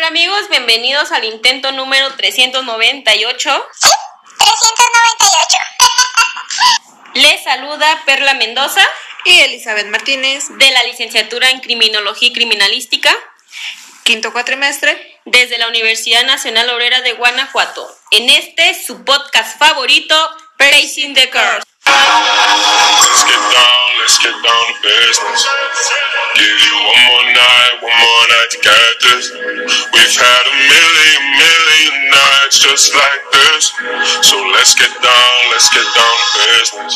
tal amigos? Bienvenidos al intento número 398. 398. Les saluda Perla Mendoza y Elizabeth Martínez de la licenciatura en Criminología y Criminalística, quinto cuatrimestre, desde la Universidad Nacional Obrera de Guanajuato. En este, su podcast favorito, Facing the Curse. Let's get down, let's get down to business. Give you one more night, one more night to get this. We've had a million, million nights just like this. So let's get down, let's get down to business.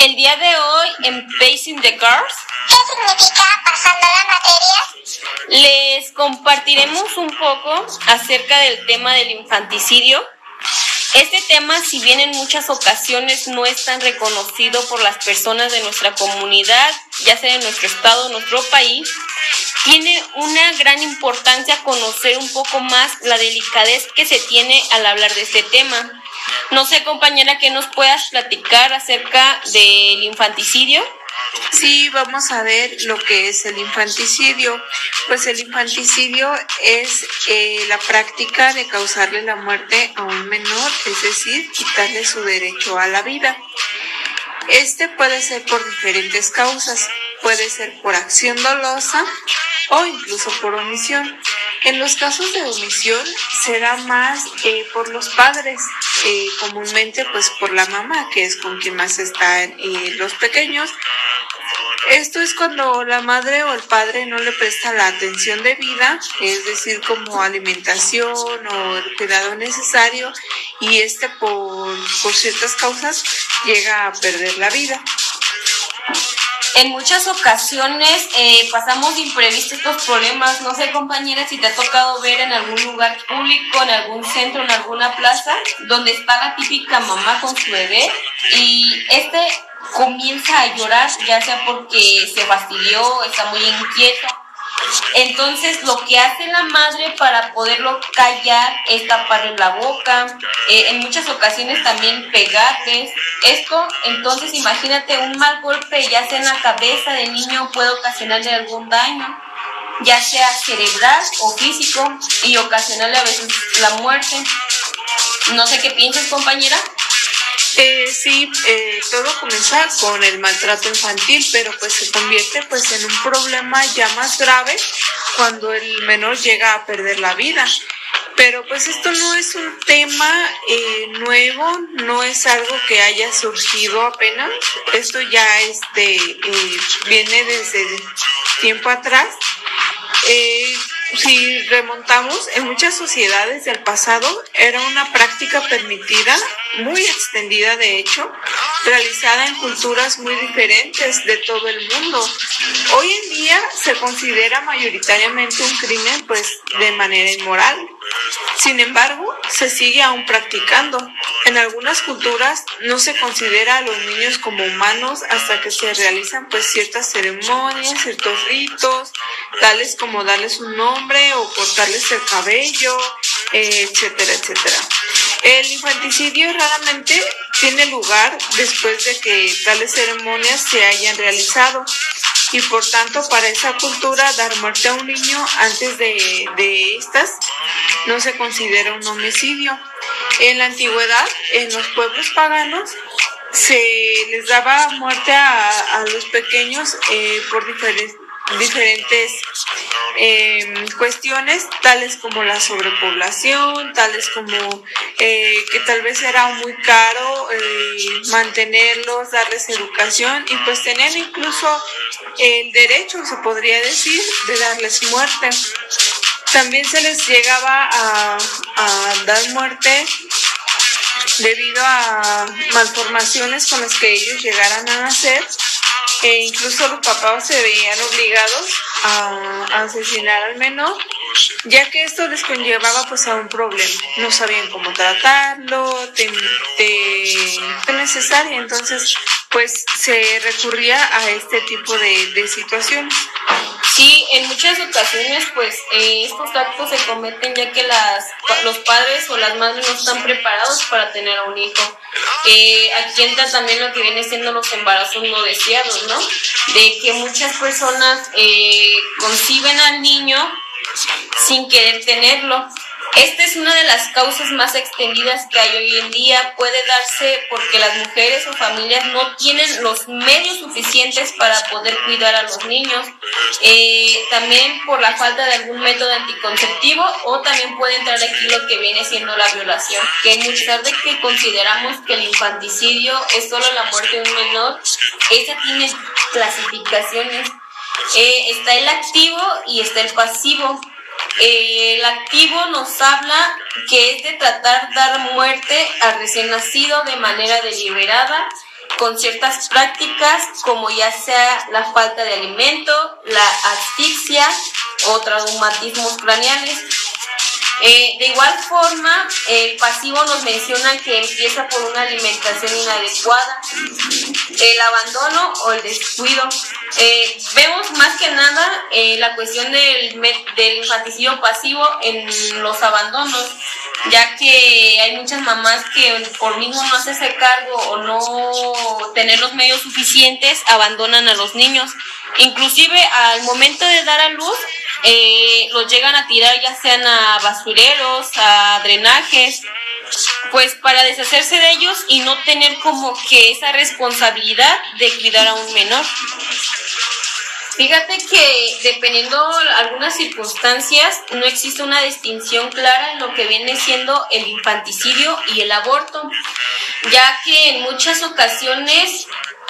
El día de hoy en Facing the Curse ¿Qué significa pasando la materia? les compartiremos un poco acerca del tema del infanticidio. Este tema, si bien en muchas ocasiones no es tan reconocido por las personas de nuestra comunidad, ya sea de nuestro estado, nuestro país, tiene una gran importancia conocer un poco más la delicadez que se tiene al hablar de este tema. No sé, compañera, que nos puedas platicar acerca del infanticidio. Sí, vamos a ver lo que es el infanticidio. Pues el infanticidio es eh, la práctica de causarle la muerte a un menor, es decir, quitarle su derecho a la vida. Este puede ser por diferentes causas, puede ser por acción dolosa o incluso por omisión. En los casos de omisión será más eh, por los padres, eh, comúnmente pues por la mamá, que es con quien más están los pequeños. Esto es cuando la madre o el padre no le presta la atención debida, es decir, como alimentación o el cuidado necesario, y este por, por ciertas causas llega a perder la vida. En muchas ocasiones eh, pasamos de imprevisto estos problemas. No sé, compañera, si te ha tocado ver en algún lugar público, en algún centro, en alguna plaza, donde está la típica mamá con su bebé y este comienza a llorar, ya sea porque se fastidió, está muy inquieto. Entonces lo que hace la madre para poderlo callar es taparle la boca, eh, en muchas ocasiones también pegarles. Esto, entonces imagínate un mal golpe, ya sea en la cabeza del niño, puede ocasionarle algún daño, ya sea cerebral o físico, y ocasionarle a veces la muerte. No sé qué piensas, compañera. Eh, sí, eh, todo comienza con el maltrato infantil, pero pues se convierte pues en un problema ya más grave cuando el menor llega a perder la vida. Pero pues esto no es un tema eh, nuevo, no es algo que haya surgido apenas. Esto ya este viene desde tiempo atrás. Si remontamos, en muchas sociedades del pasado era una práctica permitida, muy extendida de hecho, realizada en culturas muy diferentes de todo el mundo. Hoy en día se considera mayoritariamente un crimen pues de manera inmoral. Sin embargo, se sigue aún practicando. En algunas culturas no se considera a los niños como humanos hasta que se realizan pues ciertas ceremonias, ciertos ritos, tales como darles un nombre o cortarles el cabello, eh, etcétera, etcétera. El infanticidio raramente tiene lugar después de que tales ceremonias se hayan realizado y por tanto para esa cultura dar muerte a un niño antes de, de estas no se considera un homicidio. En la antigüedad, en los pueblos paganos, se les daba muerte a, a los pequeños eh, por diferentes diferentes eh, cuestiones, tales como la sobrepoblación, tales como eh, que tal vez era muy caro eh, mantenerlos, darles educación y pues tenían incluso el derecho, se podría decir, de darles muerte. También se les llegaba a, a dar muerte debido a malformaciones con las que ellos llegaran a nacer e incluso los papás se veían obligados a, asesinar al menor ya que esto les conllevaba pues a un problema. No sabían cómo tratarlo te, te, te necesaria entonces pues se recurría a este tipo de, de situaciones Sí, en muchas ocasiones, pues eh, estos actos se cometen ya que las, los padres o las madres no están preparados para tener a un hijo. Eh, aquí entra también lo que viene siendo los embarazos no deseados, ¿no? De que muchas personas eh, conciben al niño sin querer tenerlo. Esta es una de las causas más extendidas que hay hoy en día. Puede darse porque las mujeres o familias no tienen los medios suficientes para poder cuidar a los niños. Eh, también por la falta de algún método anticonceptivo o también puede entrar aquí lo que viene siendo la violación. Que muchas de que consideramos que el infanticidio es solo la muerte de un menor, esa tiene clasificaciones. Eh, está el activo y está el pasivo. Eh, el activo nos habla que es de tratar dar muerte al recién nacido de manera deliberada con ciertas prácticas como ya sea la falta de alimento, la asfixia o traumatismos craneales. Eh, de igual forma, el pasivo nos menciona que empieza por una alimentación inadecuada, el abandono o el descuido. Eh, vemos más que nada eh, la cuestión del, del infanticidio pasivo en los abandonos, ya que hay muchas mamás que por mismo no hacerse cargo o no tener los medios suficientes, abandonan a los niños. Inclusive al momento de dar a luz, eh, los llegan a tirar ya sean a basureros, a drenajes, pues para deshacerse de ellos y no tener como que esa responsabilidad de cuidar a un menor. Fíjate que dependiendo algunas circunstancias no existe una distinción clara en lo que viene siendo el infanticidio y el aborto, ya que en muchas ocasiones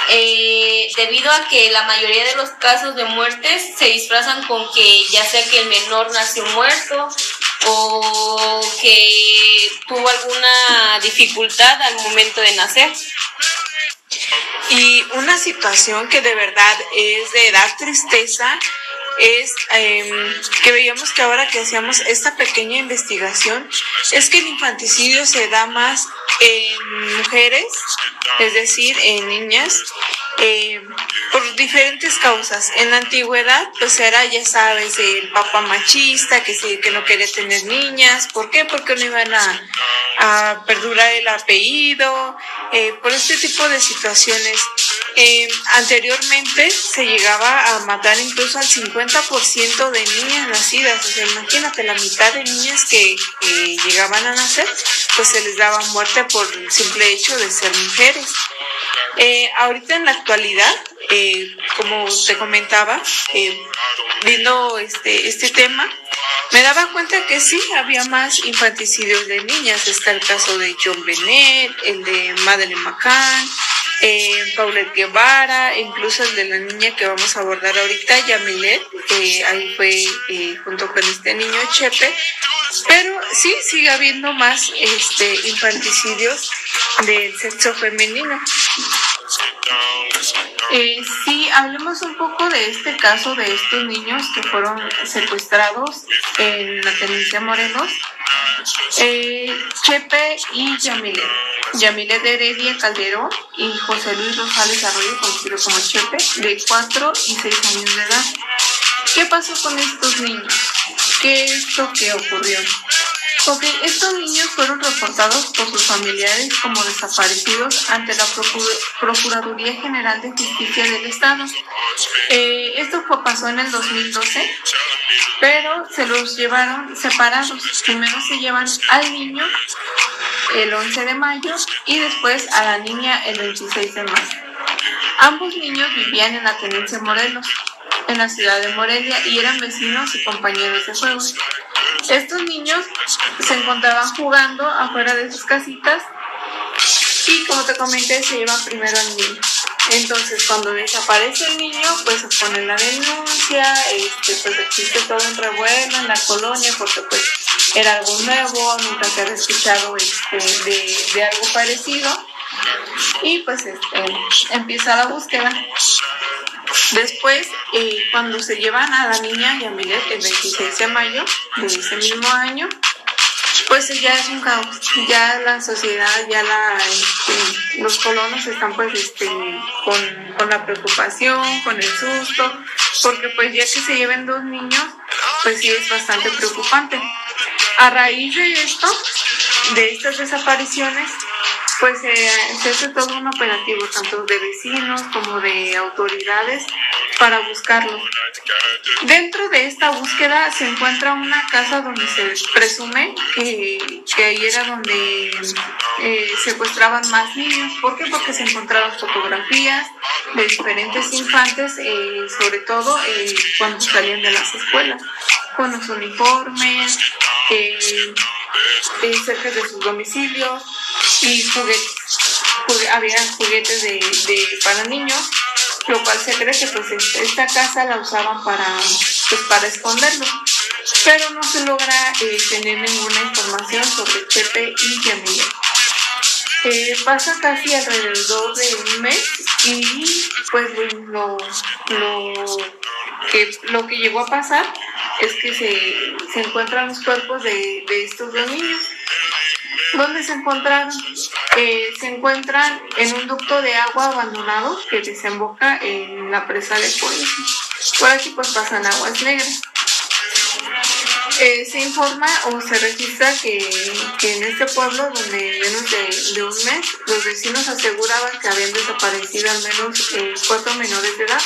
eh, debido a que la mayoría de los casos de muertes se disfrazan con que ya sea que el menor nació muerto o que tuvo alguna dificultad al momento de nacer. Y una situación que de verdad es de dar tristeza es em, que veíamos que ahora que hacíamos esta pequeña investigación, es que el infanticidio se da más en mujeres, es decir, en niñas, eh, por diferentes causas. En la antigüedad, pues era, ya sabes, el papá machista, que, sí, que no quería tener niñas. ¿Por qué? Porque no iban a, a perdurar el apellido, eh, por este tipo de situaciones. Eh, anteriormente se llegaba a matar incluso al 50% de niñas nacidas. O sea, imagínate, la mitad de niñas que, llegaban a nacer, pues se les daba muerte por el simple hecho de ser mujeres. Eh, ahorita en la actualidad, eh, como te comentaba, eh, viendo este, este tema, me daba cuenta que sí, había más infanticidios de niñas. Está el caso de John Bennett, el de Madeleine McCann, eh, Paulette Guevara, incluso el de la niña que vamos a abordar ahorita, Yamilet, ahí fue eh, junto con este niño Chepe. Pero sí, sigue habiendo más este, infanticidios del sexo femenino. Eh, sí, hablemos un poco de este caso de estos niños que fueron secuestrados en la Tenencia Morelos. Eh, Chepe y Yamilet. Yamilet Heredia Calderón y José Luis Rosales Arroyo, conocido como Chepe, de 4 y 6 años de edad. ¿Qué pasó con estos niños? ¿Qué es lo que ocurrió? Ok, estos niños fueron reportados por sus familiares como desaparecidos ante la Procuraduría General de Justicia del Estado. Eh, esto pasó en el 2012, pero se los llevaron separados. Primero se llevan al niño el 11 de mayo y después a la niña el 26 de mayo. Ambos niños vivían en la Tenencia Morelos, en la ciudad de Morelia, y eran vecinos y compañeros de juego. Estos niños se encontraban jugando afuera de sus casitas y como te comenté se llevan primero al niño. Entonces cuando desaparece el niño pues se pone la denuncia, este, pues existe todo un revuelo en la colonia porque pues era algo nuevo, nunca se había escuchado este, de algo parecido y pues este, empieza la búsqueda. Después, eh, cuando se llevan a la niña y a Miguel el 26 de mayo de ese mismo año, pues ya es un caos. Ya la sociedad, ya la, este, los colonos están pues este, con, con la preocupación, con el susto, porque pues ya que se lleven dos niños, pues sí es bastante preocupante. A raíz de esto, de estas desapariciones, pues eh, se hace todo un operativo, tanto de vecinos como de autoridades, para buscarlo. Dentro de esta búsqueda se encuentra una casa donde se presume que, que ahí era donde eh, secuestraban más niños. ¿Por qué? Porque se encontraron fotografías de diferentes infantes, eh, sobre todo eh, cuando salían de las escuelas, con los uniformes, eh, eh, cerca de sus domicilios y juguetes. Jugue- había juguetes de, para niños, lo cual se cree que pues es- esta casa la usaban para, pues, para esconderlo. Pero no se logra eh, tener ninguna información sobre Chepe y Yamile. Eh, pasa casi alrededor de un mes y pues lo, lo, lo que llegó a pasar es que se, se encuentran los cuerpos de, de estos dos niños. ¿Dónde se encontraron? Eh, se encuentran en un ducto de agua abandonado que desemboca en la presa de Puebla. Por aquí pues pasan aguas negras. Eh, se informa o se registra que, que en este pueblo, donde menos de, de un mes, los vecinos aseguraban que habían desaparecido al menos eh, cuatro menores de edad.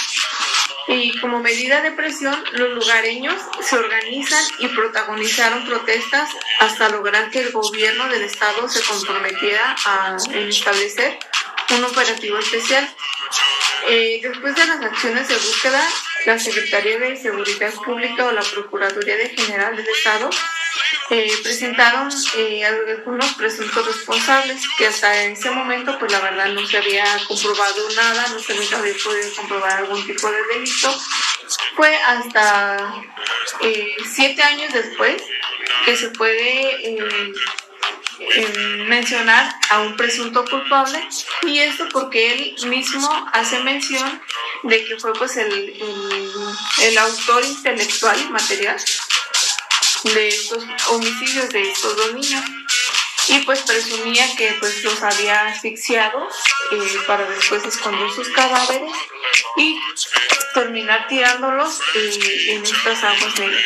Y como medida de presión, los lugareños se organizan y protagonizaron protestas hasta lograr que el gobierno del estado se comprometiera a establecer un operativo especial. Eh, después de las acciones de búsqueda, la Secretaría de Seguridad Pública o la Procuraduría de General del Estado eh, presentaron eh, algunos presuntos responsables que hasta ese momento pues la verdad no se había comprobado nada, no se había podido comprobar algún tipo de delito. Fue hasta eh, siete años después que se puede eh, mencionar a un presunto culpable y esto porque él mismo hace mención de que fue pues el, el autor intelectual y material de estos homicidios de estos dos niños y pues presumía que pues los había asfixiado eh, para después esconder sus cadáveres y terminar tirándolos eh, en estas aguas negras.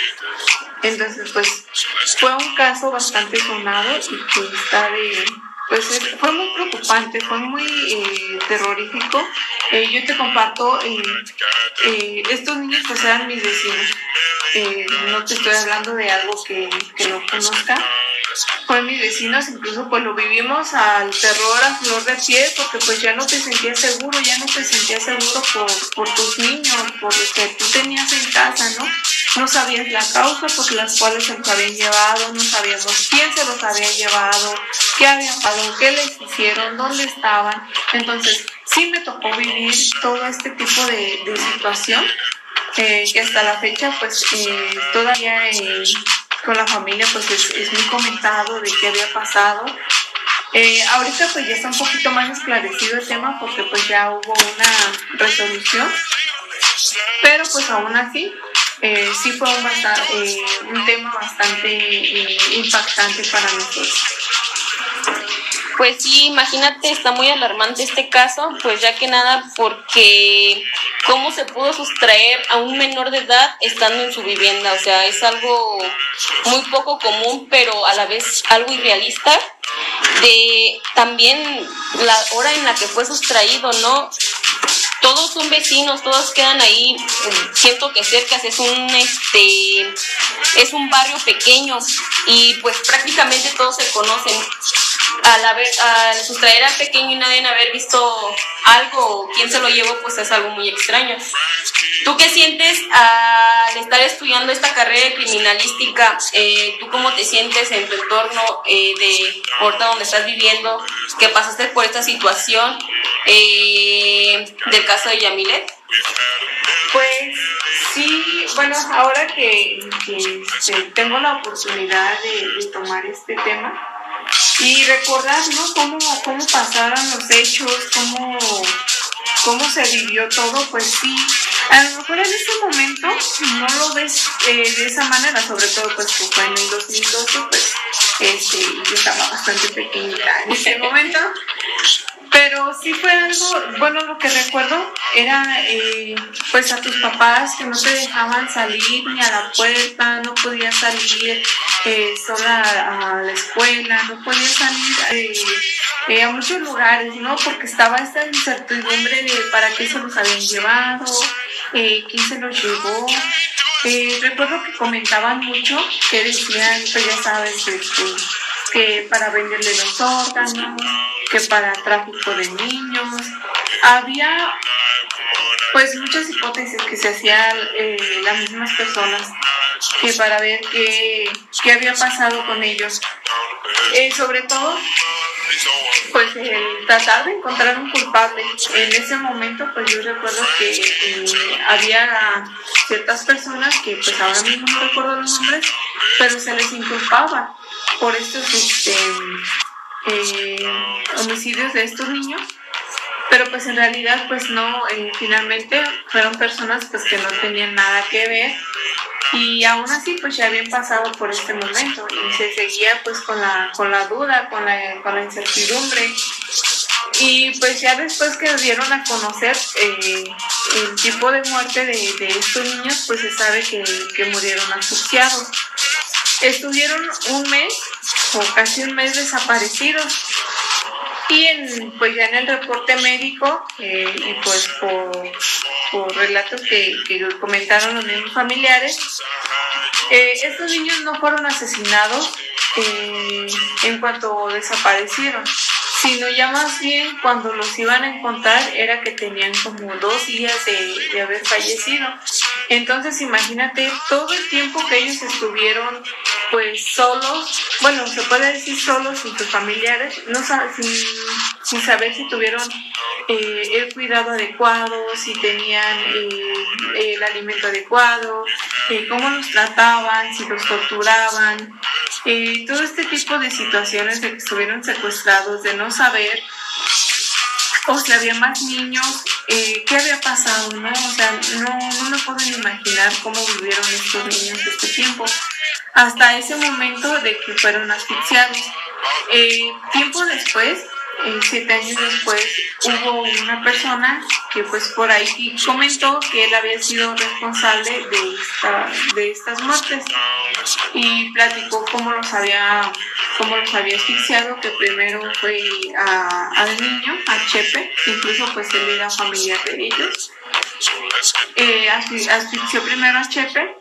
Entonces pues fue un caso bastante sonado y que está de pues fue muy preocupante, fue muy eh, terrorífico. Eh, yo te comparto, eh, estos niños pues eran mis vecinos. Eh, no te estoy hablando de algo que, que no conozca. Fue mis vecinos, incluso pues lo vivimos al terror a flor de piel porque pues ya no te sentías seguro, ya no te sentías seguro por, por tus niños, por lo que tú tenías en casa, ¿no? No sabías la causa por las cuales se los habían llevado, no sabíamos quién se los había llevado, qué había pasado, qué les hicieron, dónde estaban. Entonces, sí me tocó vivir todo este tipo de, de situación, eh, que hasta la fecha, pues eh, todavía eh, con la familia, pues es, es muy comentado de qué había pasado. Eh, ahorita pues ya está un poquito más esclarecido el tema porque pues ya hubo una resolución, pero pues aún así eh, sí fue un, basta- eh, un tema bastante impactante para nosotros. Pues sí, imagínate, está muy alarmante este caso, pues ya que nada, porque cómo se pudo sustraer a un menor de edad estando en su vivienda, o sea, es algo muy poco común, pero a la vez algo irrealista. De también la hora en la que fue sustraído, ¿no? Todos son vecinos, todos quedan ahí, siento que cerca es un este es un barrio pequeño y pues prácticamente todos se conocen al, haber, al sustraer al pequeño y nadie haber visto algo o quién se lo llevó, pues es algo muy extraño. ¿Tú qué sientes al estar estudiando esta carrera de criminalística? Eh, ¿Tú cómo te sientes en tu entorno eh, de ahorita donde estás viviendo? que pasaste por esta situación eh, del caso de Yamilet? Pues sí, bueno, ahora que, que, tengo la oportunidad de, de tomar este tema y recordar, ¿no? Cómo, cómo pasaron los hechos, cómo, cómo se vivió todo, pues sí. A lo mejor en ese momento no lo ves eh, de esa manera, sobre todo pues que fue en el 2012, pues este, yo estaba bastante pequeñita en ese momento. Pero sí fue algo, bueno, lo que recuerdo era eh, pues a tus papás que no te dejaban salir ni a la puerta, no podías salir eh, sola a, la escuela, no podías salir eh, eh, a muchos lugares, ¿no? Porque estaba esta incertidumbre de para qué se los habían llevado, quién se los llevó. Recuerdo que comentaban mucho que decían, pues ya sabes, este, que para venderle los órganos, que para tráfico de niños. Había pues muchas hipótesis que se hacían eh, las mismas personas que para ver qué, qué había pasado con ellos. Eh, sobre todo, pues el tratar de encontrar un culpable. En ese momento, pues yo recuerdo que eh, había ciertas personas que pues ahora mismo no recuerdo los nombres, pero se les inculpaba por estos este, eh, homicidios de estos niños pero pues en realidad pues no, eh, finalmente fueron personas pues que no tenían nada que ver y aún así pues ya habían pasado por este momento y se seguía pues con la, con la duda, con la, con la incertidumbre y pues ya después que dieron a conocer eh, el tipo de muerte de, de, estos niños pues se sabe que, que murieron asfixiados. Estuvieron un mes o casi un mes desaparecidos y en, pues ya en el reporte médico eh, y pues por, por relatos que, que, comentaron los mismos familiares, eh, estos niños no fueron asesinados eh, en cuanto desaparecieron, sino ya más bien cuando los iban a encontrar era que tenían como dos días de, de haber fallecido. Entonces imagínate todo el tiempo que ellos estuvieron pues solos, bueno, se puede decir solos sin sus familiares, no sin, sin saber si tuvieron eh, el cuidado adecuado, si tenían eh, el alimento adecuado, eh, cómo los trataban, si los torturaban, todo este tipo de situaciones de que estuvieron secuestrados, de no saber o si había más niños, qué había pasado, ¿no? O sea, no, no me puedo imaginar cómo vivieron estos niños este tiempo hasta ese momento de que fueron asfixiados. Eh, tiempo después, eh, siete años después, hubo una persona que pues por ahí comentó que él había sido responsable de, esta, de estas muertes y platicó cómo los había, cómo los había asfixiado, que primero fue al niño, a Chepe, incluso pues él era familiar de ellos. Eh, asfixió primero a Chepe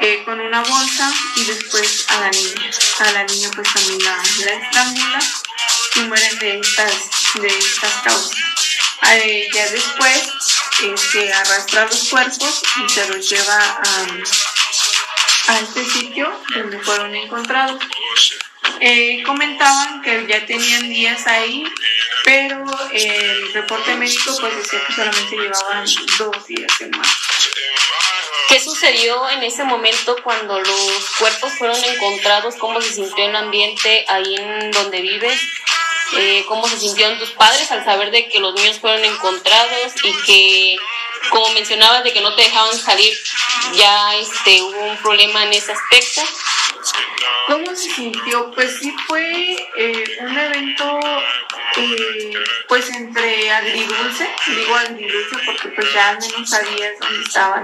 eh, con una bolsa y después a la niña. A la niña pues también la, la estrangula mueren de estas, de estas causas. Eh, ya después se arrastra los cuerpos y se los lleva a, a este sitio donde fueron encontrados. Eh, comentaban que ya tenían días ahí, pero el reporte médico pues decía que solamente llevaban dos días en más. ¿Qué sucedió en ese momento cuando los cuerpos fueron encontrados? ¿Cómo se sintió el ambiente ahí en donde vives? Eh, ¿Cómo se sintieron tus padres al saber de que los niños fueron encontrados y que, como mencionabas, de que no te dejaban salir, ya este, hubo un problema en ese aspecto? ¿Cómo se sintió? Pues sí fue eh, un evento eh, pues entre agridulce, digo agridulce porque pues ya al menos sabías dónde estaban.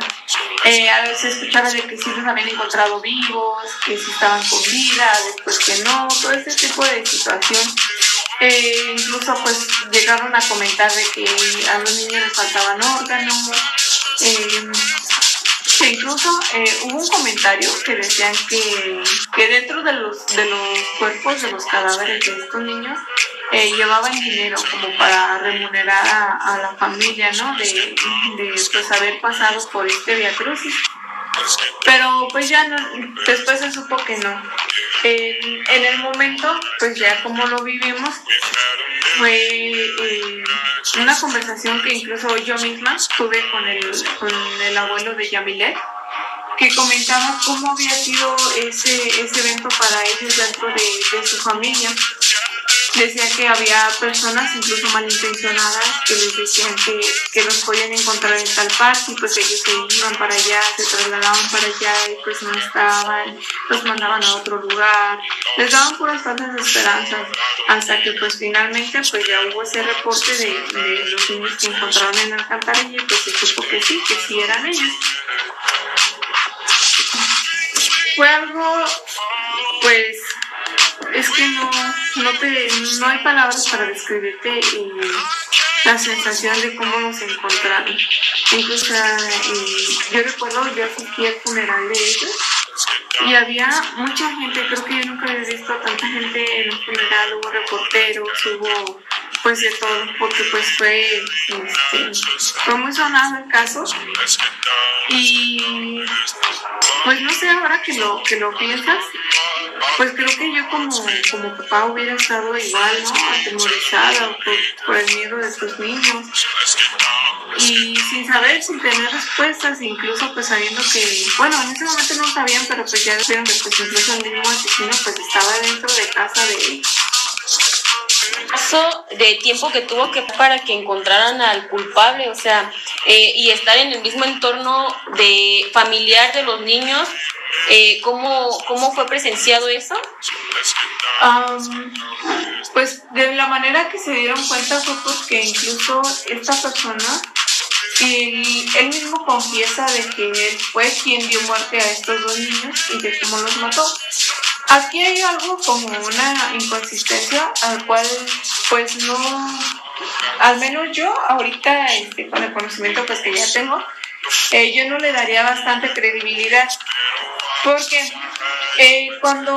Eh, a veces escuchaba de que sí los habían encontrado vivos, que sí estaban con vida, después que no, todo ese tipo de situación. Eh, incluso pues llegaron a comentar de que a los niños les faltaban órganos. Eh, que incluso eh, hubo un comentario que decían que, que dentro de los, de los cuerpos de los cadáveres de estos niños llevaban dinero como para remunerar a, la familia, ¿no? De, de, pues haber pasado por este Via Crucis. Pero pues ya no, después se supo que no. En, el momento, pues ya como lo vivimos, fue eh, una conversación que incluso yo misma tuve con el, con el abuelo de Yamilet, que comentaba cómo había sido ese, ese evento para ellos dentro de, de su familia decía que había personas incluso malintencionadas que les decían que, que los podían encontrar en tal parte y pues ellos se iban para allá, se trasladaban para allá y pues no estaban, los mandaban a otro lugar, les daban puras falsas esperanzas hasta que pues finalmente pues ya hubo ese reporte de, de los niños que encontraron en la alcantarilla y pues se supo que sí, que sí eran ellos. Fue algo pues es que no, no, te, no hay palabras para describirte y la sensación de cómo nos encontraron. Incluso yo recuerdo, yo asistí al funeral de ellos y había mucha gente, creo que yo nunca había visto a tanta gente en un funeral, hubo reporteros, hubo pues de todo, porque pues fue, este, fue muy sonado el caso y pues no sé ahora que lo, que lo piensas, pues creo que yo como, como papá hubiera estado igual, ¿no? Atemorizada por, el miedo de tus niños y sin saber, sin tener respuestas, incluso pues sabiendo que, bueno, en ese momento no sabían, pero pues ya vieron que pues incluso el mismo asesino pues estaba dentro de casa de él Paso de tiempo que tuvo que para que encontraran al culpable, o sea, eh, y estar en el mismo entorno de familiar de los niños, eh, ¿cómo, ¿cómo fue presenciado eso? pues de la manera que se dieron cuenta fue porque incluso esta persona y él mismo confiesa de que él fue quien dio muerte a estos dos niños y de cómo los mató. Aquí hay algo como una inconsistencia al cual pues no, al menos yo ahorita este, con el conocimiento pues que ya tengo, eh, yo no le daría bastante credibilidad porque eh, cuando,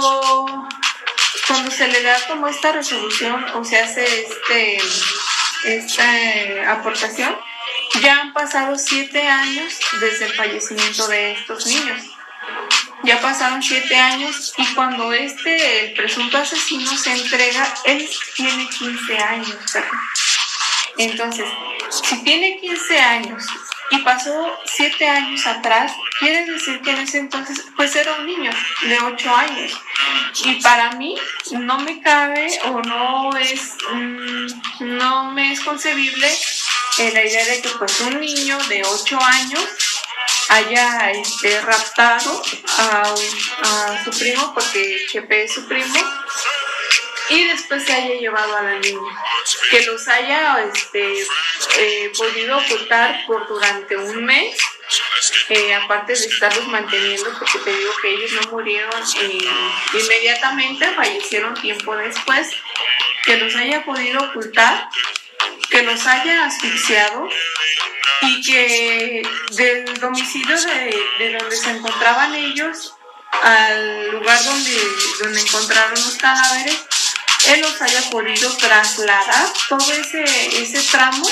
cuando se le da como esta resolución o se hace este, esta aportación, ya han pasado siete años desde el fallecimiento de estos niños. Ya pasaron siete años y cuando este, el presunto asesino se entrega, él tiene 15 años. Entonces, si tiene 15 años y pasó siete años atrás, quiere decir que en ese entonces pues era un niño de 8 años. Y para mí no me cabe o no es, mm, no me es concebible la idea de que pues un niño de 8 años haya este, raptado a, su primo, porque Chepe es su primo, y después se haya llevado a la niña. Que los haya este, eh, podido ocultar por durante un mes, eh, aparte de estarlos manteniendo, porque te digo que ellos no murieron inmediatamente, fallecieron tiempo después, que los haya podido ocultar que los haya asfixiado y que del domicilio de, donde se encontraban ellos al lugar donde, donde encontraron los cadáveres, él los haya podido trasladar. Todo ese, ese tramo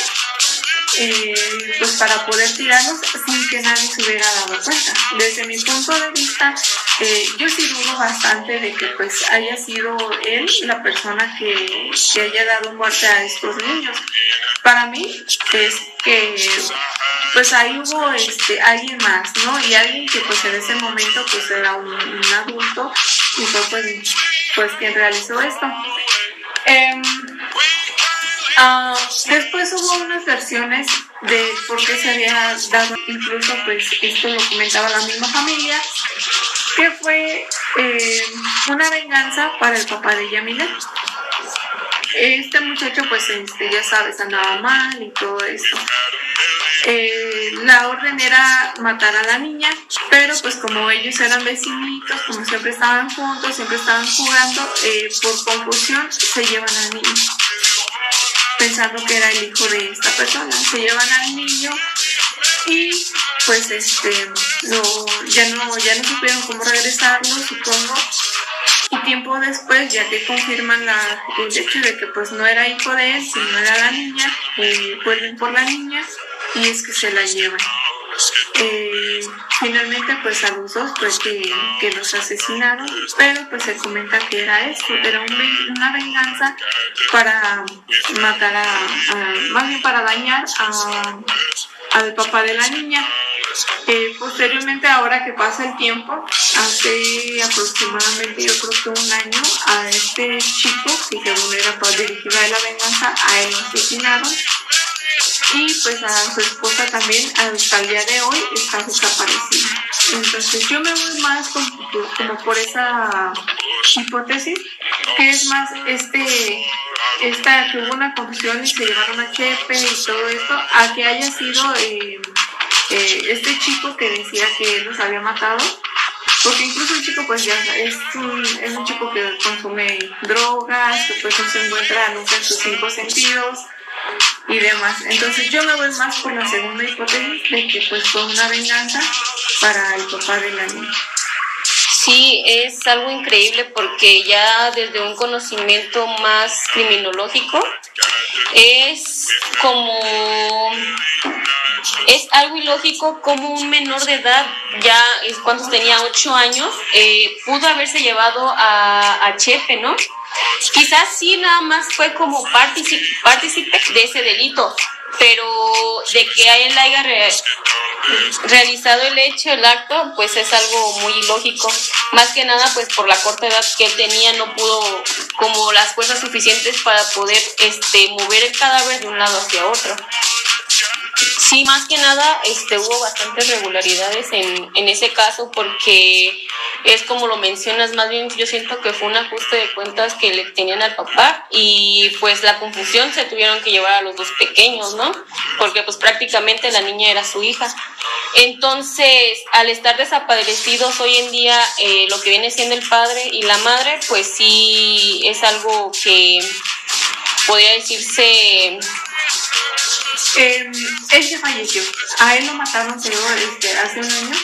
eh, pues para poder tirarlos sin que nadie se hubiera dado cuenta. Desde mi punto de vista, eh, yo sí dudo bastante de que pues haya sido él la persona que, que haya dado muerte a estos niños. Para mí es que pues ahí hubo este alguien más, ¿no? Y alguien que pues en ese momento pues era un, adulto y fue pues, pues quien realizó esto. Em, Ah, después hubo unas versiones de por qué se había dado, incluso pues esto lo comentaba la misma familia, que fue eh, una venganza para el papá de Yamila. Este muchacho pues este, ya sabes andaba mal y todo eso. Eh, la orden era matar a la niña, pero pues como ellos eran vecinitos, como siempre estaban juntos, siempre estaban jugando, eh, por confusión se llevan al niño pensando que era el hijo de esta persona. Se llevan al niño y pues este no, ya no, ya no supieron cómo regresarlo, supongo. Y tiempo después, ya que confirman la, el hecho de que pues no era hijo de él, sino era la niña, eh, vuelven por la niña y es que se la llevan. Eh, finalmente pues a los dos pues que, los asesinaron, pero pues se comenta que era esto, era una venganza para matar a, más bien para dañar a, al papá de la niña. Eh, posteriormente, ahora que pasa el tiempo, hace aproximadamente yo creo que un año, a este chico, que según era para dirigir a la venganza, a él lo asesinaron y pues a su esposa también hasta el día de hoy está desaparecida. Entonces yo me voy más como, por esa hipótesis, que es más este esta que hubo una confusión y se llevaron a Chepe y todo esto, a que haya sido eh, eh, este chico que decía que él los había matado, porque incluso el chico pues ya es un, es un chico que consume drogas, que pues no se encuentra nunca en sus cinco sentidos y demás. Entonces yo me voy más por la segunda hipótesis de que pues fue una venganza para el papá de la niña. Sí, es algo increíble porque ya desde un conocimiento más criminológico es como es algo ilógico como un menor de edad, ya cuando tenía ocho años, eh, pudo haberse llevado a, a Chepe, ¿no? Quizás sí nada más fue como partícipe de ese delito, pero de que a él haya realizado el hecho, el acto, pues es algo muy ilógico. Más que nada, pues por la corta edad que él tenía, no pudo como las fuerzas suficientes para poder este, mover el cadáver de un lado hacia otro. Sí, más que nada este, hubo bastantes regularidades en, en ese caso porque es como lo mencionas, más bien yo siento que fue un ajuste de cuentas que le tenían al papá y pues la confusión se tuvieron que llevar a los dos pequeños, ¿no? Porque pues prácticamente la niña era su hija. Entonces, al estar desaparecidos hoy en día, eh, lo que viene siendo el padre y la madre, pues sí es algo que podría decirse eh, él ya falleció. A él lo mataron, este, hace un año.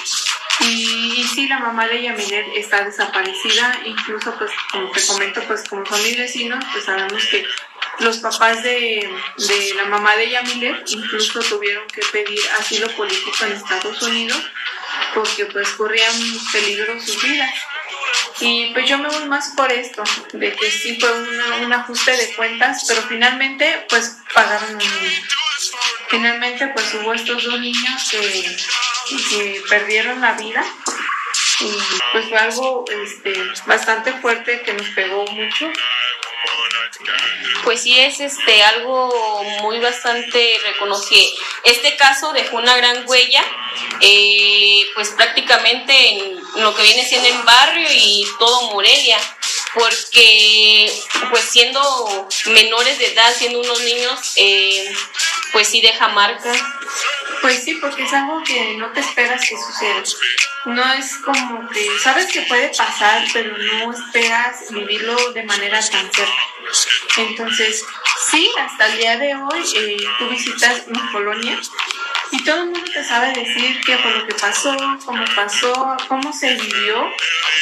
Y, sí, la mamá de Yamilet está desaparecida. Incluso, pues, como te comento, pues, como son mis vecinos, pues sabemos que los papás de, la mamá de Yamilet incluso tuvieron que pedir asilo político en Estados Unidos porque, pues, corrían peligro sus vidas. Y pues yo me voy más por esto, de que sí fue un ajuste de cuentas, pero finalmente pues pagaron Finalmente pues hubo estos dos niños que, que perdieron la vida y pues fue algo este, bastante fuerte que nos pegó mucho pues sí es este algo muy bastante reconocido. Este caso dejó una gran huella, eh, pues prácticamente en lo que viene siendo en barrio y todo Morelia, porque pues siendo menores de edad, siendo unos niños, eh, pues sí deja marca. Pues sí, porque es algo que no te esperas que suceda. No es como que sabes que puede pasar, pero no esperas vivirlo de manera tan cerca. Entonces, sí, hasta el día de hoy eh, tú visitas mi colonia y todo el mundo te sabe decir qué fue lo que pasó, cómo pasó, cómo se vivió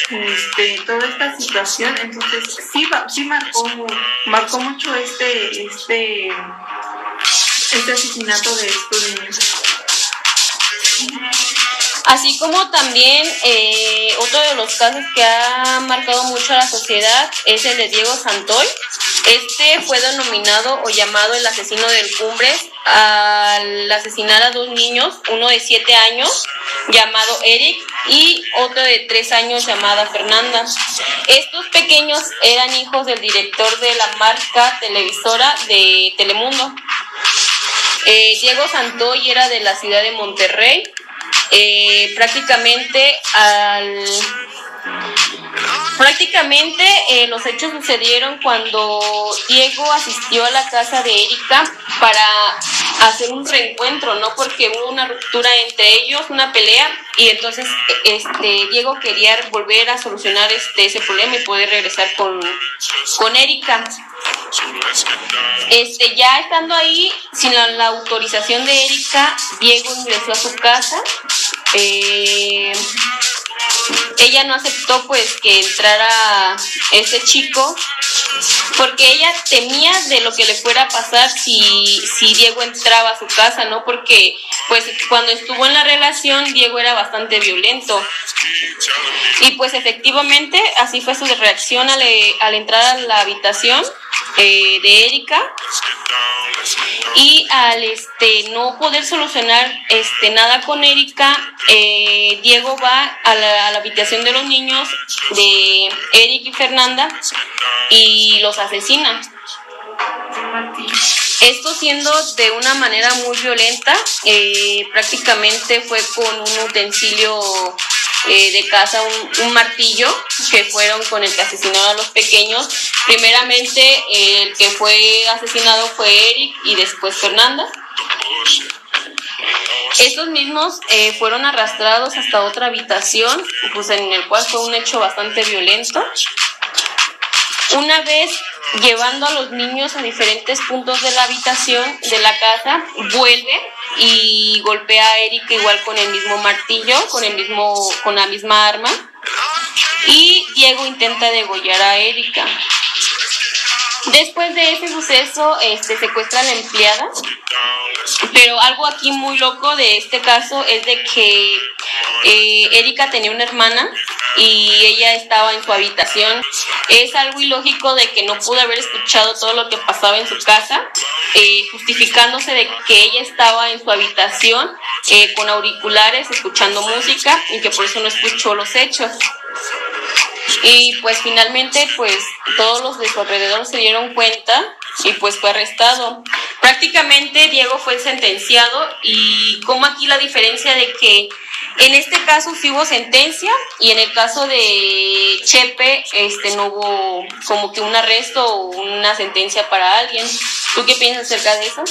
este, toda esta situación. Entonces, sí, sí marcó, marcó mucho este, este, este asesinato de estos niños. Así como también eh, otro de los casos que ha marcado mucho a la sociedad es el de Diego Santoy. Este fue denominado o llamado el asesino del Cumbres al asesinar a dos niños, uno de siete años llamado Eric y otro de tres años llamada Fernanda. Estos pequeños eran hijos del director de la marca televisora de Telemundo. Eh, Diego Santoy era de la ciudad de Monterrey. Eh, prácticamente al prácticamente eh, los hechos sucedieron cuando Diego asistió a la casa de Erika para hacer un reencuentro, ¿no? Porque hubo una ruptura entre ellos, una pelea, y entonces este Diego quería volver a solucionar este ese problema y poder regresar con, con Erika. Este, ya estando ahí, sin la, autorización de Erika, Diego ingresó a su casa. Eh, ella no aceptó pues que entrara ese chico porque ella temía de lo que le fuera a pasar si, si Diego entraba a su casa, ¿no? Porque pues cuando estuvo en la relación Diego era bastante violento y pues efectivamente así fue su reacción al, al entrar a la habitación eh, de Erika y al este no poder solucionar este nada con Erika eh, Diego va a la, habitación de los niños de Eric y Fernanda y los asesina. Esto siendo de una manera muy violenta, eh, prácticamente fue con un utensilio eh, de casa, un, martillo, que fueron con el que asesinaron a los pequeños. Primeramente el que fue asesinado fue Eric y después Fernanda. Estos mismos eh, fueron arrastrados hasta otra habitación, pues en el cual fue un hecho bastante violento. Una vez llevando a los niños a diferentes puntos de la habitación de la casa, vuelve y golpea a Erika igual con el mismo martillo, con el mismo, con la misma arma. Y Diego intenta degollar a Erika. Después de ese suceso, este, secuestra a la empleada. Pero algo aquí muy loco de este caso es de que eh, Erika tenía una hermana y ella estaba en su habitación. Es algo ilógico de que no pudo haber escuchado todo lo que pasaba en su casa, eh, justificándose de que ella estaba en su habitación eh, con auriculares escuchando música y que por eso no escuchó los hechos. Y pues finalmente pues todos los de su alrededor se dieron cuenta y pues fue arrestado. Prácticamente Diego fue sentenciado y como aquí la diferencia de que en este caso sí hubo sentencia y en el caso de Chepe este no hubo como que un arresto o una sentencia para alguien. ¿Tú qué piensas acerca de eso?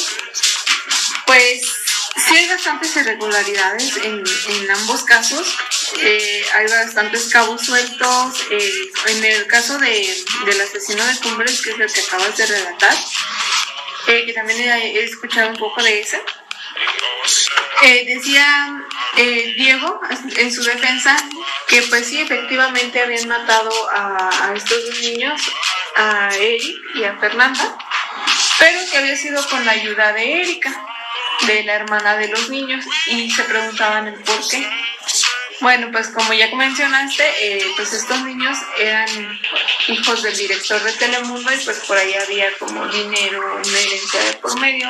Pues sí hay bastantes irregularidades en, en ambos casos. Eh, hay bastantes cabos sueltos. Eh, en el caso de, del asesino de Cumbres, que es el que acabas de relatar, eh, que también he, escuchado un poco de ese. Decía Diego en su defensa que pues sí, efectivamente habían matado a, a estos dos niños, a Eric y a Fernanda, pero que había sido con la ayuda de Erika, de la hermana de los niños, y se preguntaban el por qué. Bueno, pues como ya mencionaste, eh, pues estos niños eran hijos del director de Telemundo y pues por ahí había como dinero, una herencia de por medio.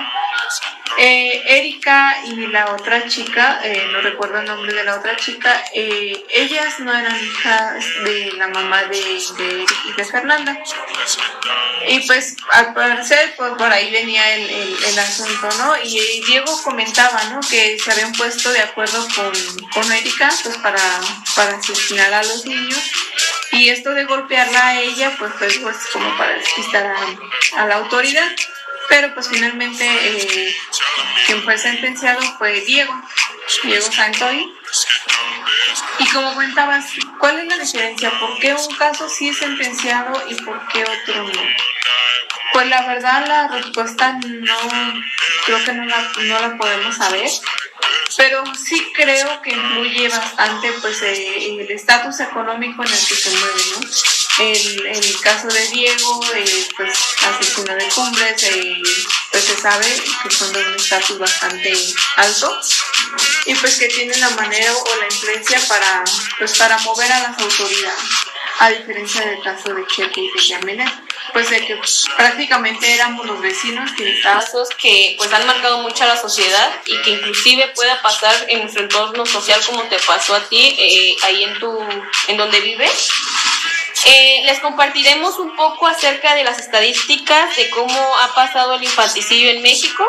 Eh, Erika y la otra chica, eh, no recuerdo el nombre de la otra chica, eh, ellas no eran hijas de la mamá de, de y de Fernanda. Y pues al parecer pues, por ahí venía el, el, asunto, ¿no? Y, Diego comentaba, ¿no? Que se habían puesto de acuerdo con, con Erika pues para, para asesinar a los niños. Y esto de golpearla a ella pues fue pues, como para despistar a, a la autoridad. Pero pues finalmente eh, quien fue sentenciado fue Diego, Diego Santoy. Y como comentabas, ¿cuál es la diferencia? ¿Por qué un caso sí es sentenciado y por qué otro no? Pues la verdad la respuesta no, creo que no la, no la podemos saber, pero sí creo que influye bastante pues eh, el estatus económico en el que se mueve, ¿no? El, el caso de Diego, eh, pues asesino de cumbres, eh, pues se sabe que son de un estatus bastante alto y pues que tienen la manera o la influencia para, pues, para mover a las autoridades, a diferencia del caso de Chepe y de Yamile, pues de que prácticamente éramos los vecinos Casos que pues han marcado mucho a la sociedad y que inclusive pueda pasar en nuestro entorno social como te pasó a ti eh, ahí en tu en donde vives. Eh, les compartiremos un poco acerca de las estadísticas de cómo ha pasado el infanticidio en México.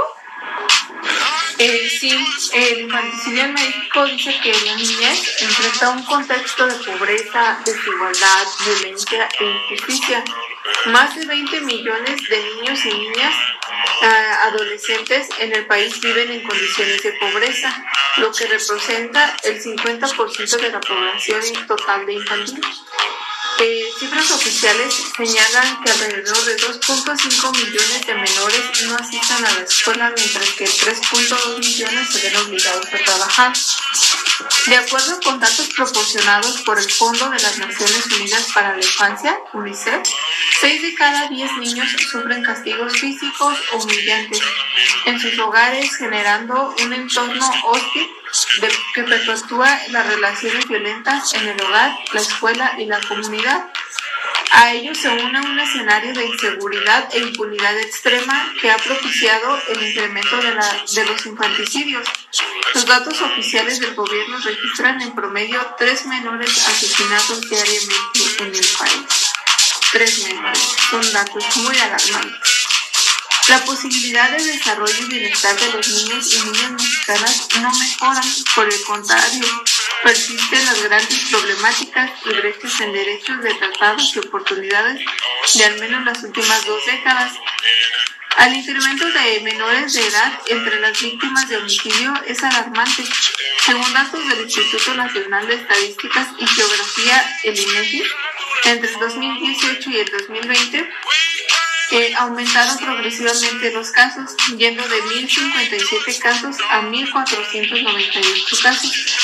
Eh, sí, el infanticidio en México dice que la niñez enfrenta un contexto de pobreza, desigualdad, violencia e injusticia. Más de 20 millones de niños y niñas eh, adolescentes en el país viven en condiciones de pobreza, lo que representa el 50% de la población total de infantiles. Eh, cifras oficiales señalan que alrededor de 2.5 millones de menores no asistan a la escuela, mientras que 3.2 millones se ven obligados a trabajar. De acuerdo con datos proporcionados por el Fondo de las Naciones Unidas para la Infancia, UNICEF, 6 de cada 10 niños sufren castigos físicos o humillantes en sus hogares, generando un entorno hostil que perpetúa las relaciones violentas en el hogar, la escuela y la comunidad. A ello se une un escenario de inseguridad e impunidad extrema que ha propiciado el incremento de, los infanticidios. Los datos oficiales del gobierno registran en promedio tres menores asesinados diariamente en el país. Tres menores. Son datos muy alarmantes. La posibilidad de desarrollo y bienestar de los niños y niñas mexicanas no mejoran, por el contrario, persisten las grandes problemáticas y brechas en derechos de tratados y oportunidades de al menos las últimas dos décadas. al incremento de menores de edad entre las víctimas de homicidio es alarmante. Según datos del Instituto Nacional de Estadísticas y Geografía, el INEGI, entre el 2018 y el 2020, aumentaron progresivamente los casos, yendo de 1.057 casos a 1.498 casos.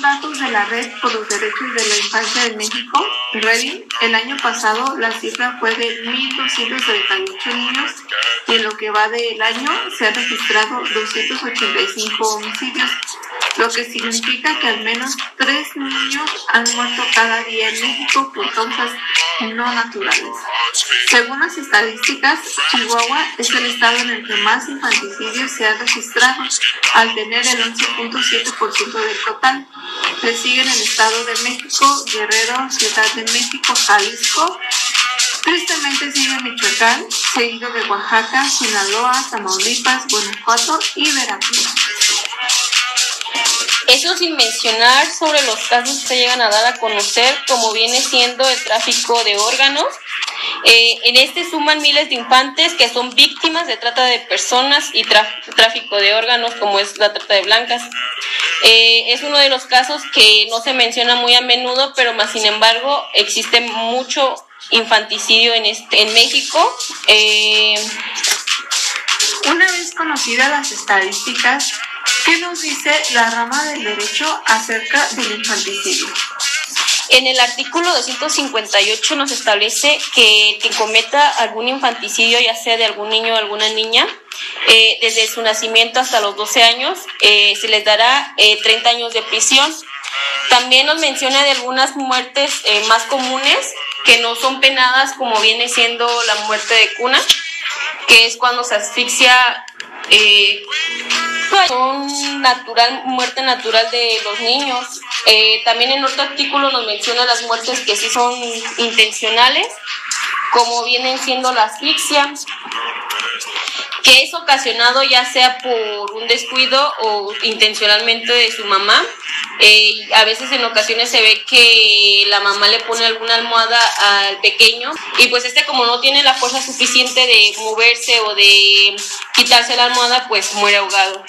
Datos de la Red por los Derechos de la Infancia de México, Redding, el año pasado la cifra fue de 1.238 niños y en lo que va del año se han registrado 285 homicidios, lo que significa que al menos tres niños han muerto cada día en México por causas no naturales. Según las estadísticas, Chihuahua es el estado en el que más infanticidios se han registrado, al tener el 11.7% del total. Le siguen el Estado de México, Guerrero, Ciudad de México, Jalisco. Tristemente sigue Michoacán, seguido de Oaxaca, Sinaloa, Tamaulipas, Guanajuato y Veracruz. Eso sin mencionar sobre los casos que llegan a dar a conocer, como viene siendo el tráfico de órganos. Eh, en este suman miles de infantes que son víctimas de trata de personas y tráfico de órganos, como es la trata de blancas. Eh, es uno de los casos que no se menciona muy a menudo, pero más sin embargo existe mucho infanticidio en, este, en México. Eh, Una vez conocidas las estadísticas, ¿Qué nos dice la rama del derecho acerca del infanticidio? En el artículo 258 nos establece que quien cometa algún infanticidio, ya sea de algún niño o alguna niña, eh, desde su nacimiento hasta los 12 años, eh, se les dará 30 eh, años de prisión. También nos menciona de algunas muertes más comunes que no son penadas, como viene siendo la muerte de cuna, que es cuando se asfixia son natural, muerte natural de los niños. También en otro artículo nos menciona las muertes que sí son intencionales, como vienen siendo la asfixia, que es ocasionado ya sea por un descuido o intencionalmente de su mamá. Eh, a veces en ocasiones se ve que la mamá le pone alguna almohada al pequeño y pues este como no tiene la fuerza suficiente de moverse o de quitarse la almohada pues muere ahogado.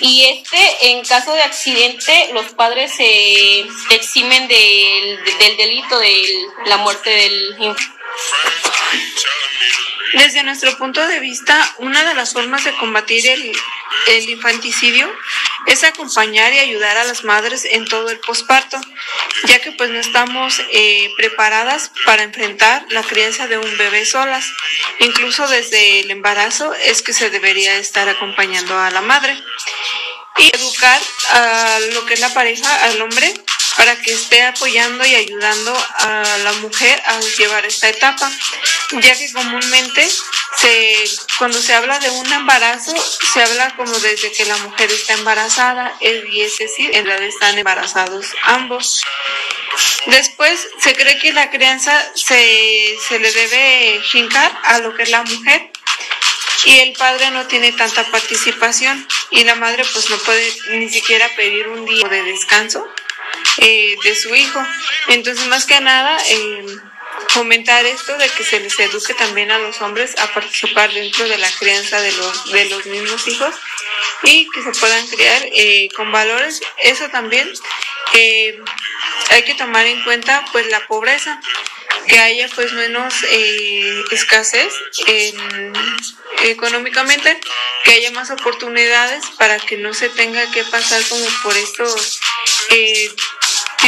Y este, en caso de accidente, los padres se eximen del, del delito de la muerte del desde nuestro punto de vista, una de las formas de combatir el, infanticidio es acompañar y ayudar a las madres en todo el posparto, ya que pues no estamos eh, preparadas para enfrentar la crianza de un bebé solas. Incluso desde el embarazo es que se debería estar acompañando a la madre y educar a lo que es la pareja, al hombre, para que esté apoyando y ayudando a la mujer a llevar esta etapa, ya que comúnmente se, cuando se habla de un embarazo, se habla como desde que la mujer está embarazada, y es decir, en realidad están embarazados ambos. Después se cree que la crianza se, se le debe jincar a lo que es la mujer y el padre no tiene tanta participación y la madre pues no puede ni siquiera pedir un día de descanso eh, de su hijo. Entonces, más que nada, eh, fomentar esto de que se les eduque también a los hombres a participar dentro de la crianza de los, de los mismos hijos y que se puedan criar eh, con valores. Eso también eh, hay que tomar en cuenta pues la pobreza que haya pues menos eh, escasez en, económicamente, que haya más oportunidades para que no se tenga que pasar como por estos eh,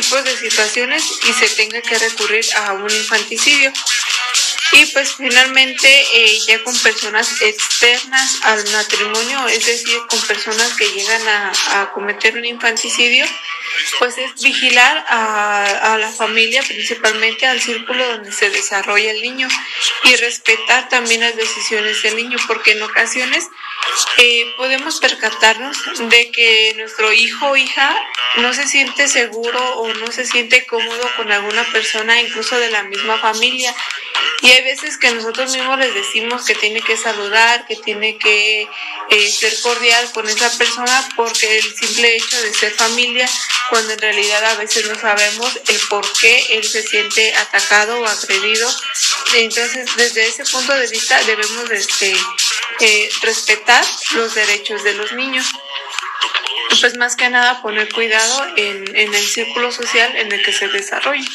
tipos de situaciones y se tenga que recurrir a un infanticidio. Y pues finalmente eh, ya con personas externas al matrimonio, es decir, con personas que llegan a, a cometer un infanticidio, pues es vigilar a, la familia, principalmente al círculo donde se desarrolla el niño y respetar también las decisiones del niño, porque en ocasiones eh, podemos percatarnos de que nuestro hijo o hija no se siente seguro o no se siente cómodo con alguna persona, incluso de la misma familia. Y hay veces que nosotros mismos les decimos que tiene que saludar, que tiene que eh, ser cordial con esa persona porque el simple hecho de ser familia, cuando en realidad a veces no sabemos el por qué él se siente atacado o agredido. Entonces, desde ese punto de vista debemos este, eh, respetar los derechos de los niños pues más que nada poner cuidado en, en, el círculo social en el que se desarrolla.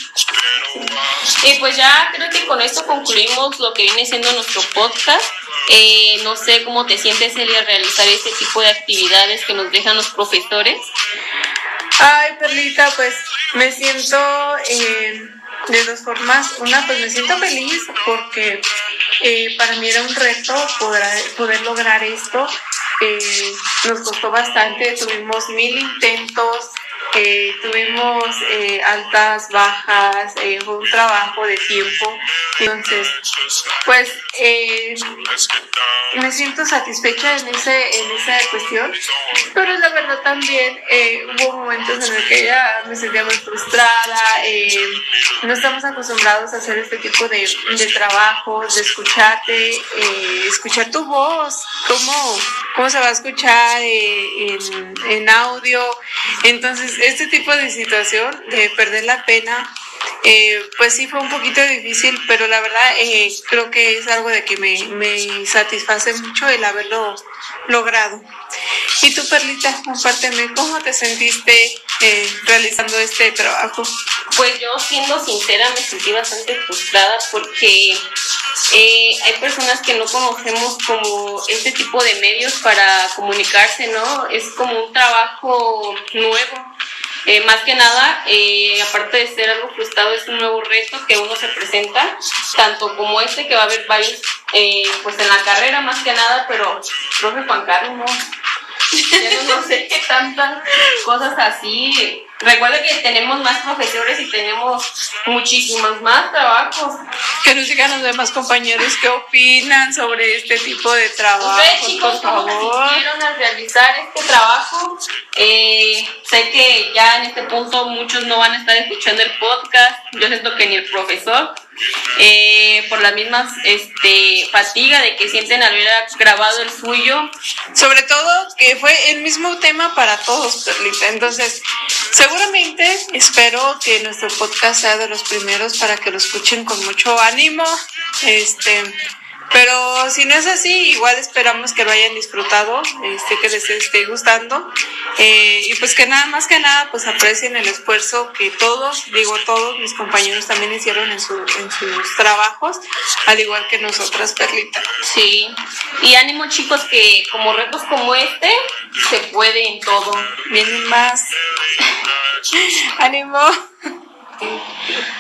Y pues ya creo que con esto concluimos lo que viene siendo nuestro podcast. Eh, no sé cómo te sientes, Elia, realizar este tipo de actividades que nos dejan los profesores. Ay, Perlita, pues me siento eh, de dos formas. Una, pues me siento feliz porque eh, para mí era un reto poder, poder lograr esto eh, nos costó bastante, tuvimos mil intentos, tuvimos altas, bajas, fue un trabajo de tiempo. Entonces, pues me siento satisfecha en, ese, en esa cuestión, pero la verdad también hubo momentos en los que ya me sentía muy frustrada, no estamos acostumbrados a hacer este tipo de, de trabajos, de escucharte, escuchar tu voz, cómo cómo se va a escuchar eh, en, en, audio. Entonces, este tipo de situación, de perder la pena, eh, pues sí fue un poquito difícil, pero la verdad eh, creo que es algo de que me, me satisface mucho el haberlo logrado. Y tú, Perlita, compárteme, ¿cómo te sentiste realizando este trabajo? Pues yo, siendo sincera, me sentí bastante frustrada porque eh, hay personas que no conocemos como este tipo de medios para comunicarse, ¿no? Es como un trabajo nuevo. Eh, más que nada, eh, aparte de ser algo frustrado, es un nuevo reto que uno se presenta, tanto como este, que va a haber varios, pues en la carrera más que nada, pero profe Juan Carlos, no, ya no sé qué tantas cosas así Recuerda que tenemos más profesores y tenemos muchísimos más trabajos. Que nos digan los demás compañeros qué opinan sobre este tipo de trabajo. chicos, por favor. a realizar este trabajo. Eh, sé que ya en este punto muchos no van a estar escuchando el podcast. Yo siento que ni el profesor. Eh, por la misma este, fatiga de que sienten al haber grabado el suyo. Sobre todo que fue el mismo tema para todos, Perlita. Entonces, seguramente espero que nuestro podcast sea de los primeros para que lo escuchen con mucho ánimo. Este, pero si no es así, igual esperamos que lo hayan disfrutado, este, que les esté gustando. Eh, y pues que nada más que nada, pues aprecien el esfuerzo que todos, digo todos mis compañeros también hicieron en, su, en sus trabajos, al igual que nosotras, Perlita. Sí, y ánimo chicos que como retos como este, se puede en todo. Vienen más. ánimo.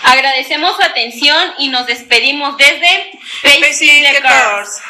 Agradecemos su atención y nos despedimos desde Facing the Girls.